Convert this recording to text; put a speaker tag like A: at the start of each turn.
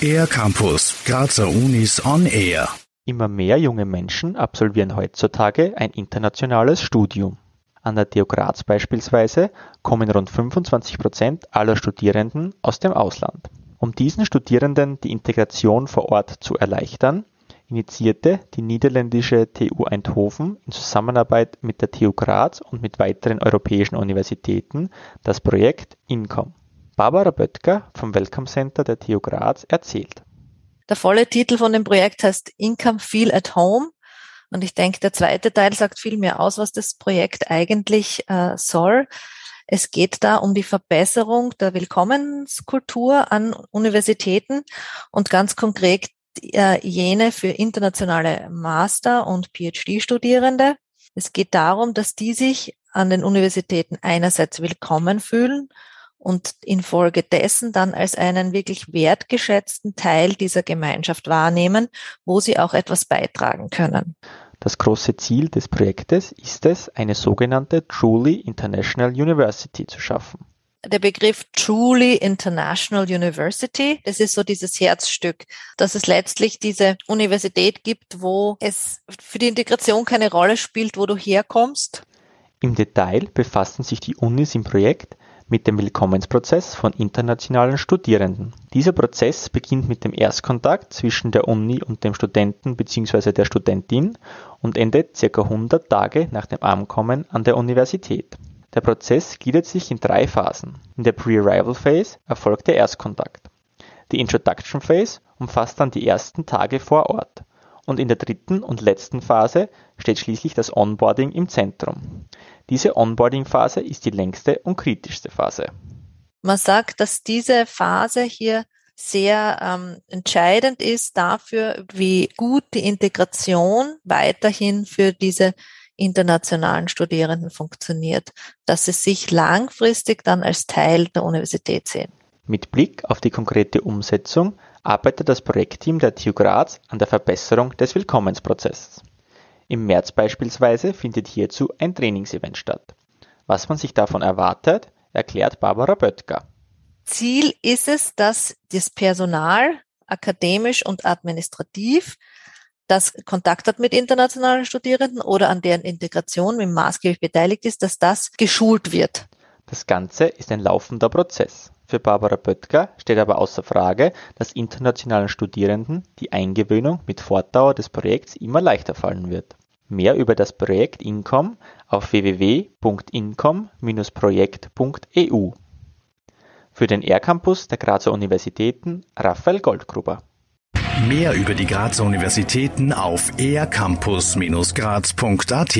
A: Air Campus, Grazer Unis on Air.
B: Immer mehr junge Menschen absolvieren heutzutage ein internationales Studium. An der TU Graz beispielsweise kommen rund 25 Prozent aller Studierenden aus dem Ausland. Um diesen Studierenden die Integration vor Ort zu erleichtern, initiierte die niederländische TU Eindhoven in Zusammenarbeit mit der TU Graz und mit weiteren europäischen Universitäten das Projekt INCOM. Barbara Böttger vom Welcome Center der TU Graz erzählt.
C: Der volle Titel von dem Projekt heißt Income Feel at Home. Und ich denke, der zweite Teil sagt viel mehr aus, was das Projekt eigentlich äh, soll. Es geht da um die Verbesserung der Willkommenskultur an Universitäten und ganz konkret äh, jene für internationale Master- und PhD-Studierende. Es geht darum, dass die sich an den Universitäten einerseits willkommen fühlen und infolgedessen dann als einen wirklich wertgeschätzten Teil dieser Gemeinschaft wahrnehmen, wo sie auch etwas beitragen können.
B: Das große Ziel des Projektes ist es, eine sogenannte Truly International University zu schaffen.
C: Der Begriff Truly International University, das ist so dieses Herzstück, dass es letztlich diese Universität gibt, wo es für die Integration keine Rolle spielt, wo du herkommst.
B: Im Detail befassen sich die Unis im Projekt mit dem Willkommensprozess von internationalen Studierenden. Dieser Prozess beginnt mit dem Erstkontakt zwischen der Uni und dem Studenten bzw. der Studentin und endet ca. 100 Tage nach dem Ankommen an der Universität. Der Prozess gliedert sich in drei Phasen. In der Pre-Arrival Phase erfolgt der Erstkontakt. Die Introduction Phase umfasst dann die ersten Tage vor Ort. Und in der dritten und letzten Phase steht schließlich das Onboarding im Zentrum. Diese Onboarding-Phase ist die längste und kritischste Phase.
C: Man sagt, dass diese Phase hier sehr ähm, entscheidend ist dafür, wie gut die Integration weiterhin für diese internationalen Studierenden funktioniert, dass sie sich langfristig dann als Teil der Universität sehen.
B: Mit Blick auf die konkrete Umsetzung arbeitet das Projektteam der TU Graz an der Verbesserung des Willkommensprozesses. Im März beispielsweise findet hierzu ein Trainingsevent statt. Was man sich davon erwartet, erklärt Barbara Böttger.
C: Ziel ist es, dass das Personal akademisch und administrativ das Kontakt hat mit internationalen Studierenden oder an deren Integration mit maßgeblich beteiligt ist, dass das geschult wird.
B: Das Ganze ist ein laufender Prozess. Für Barbara Böttger steht aber außer Frage, dass internationalen Studierenden die Eingewöhnung mit Fortdauer des Projekts immer leichter fallen wird. Mehr über das Projekt INCOM auf www.incom-projekt.eu. Für den R-Campus der Grazer Universitäten Raphael Goldgruber.
A: Mehr über die Grazer Universitäten auf ercampus-graz.at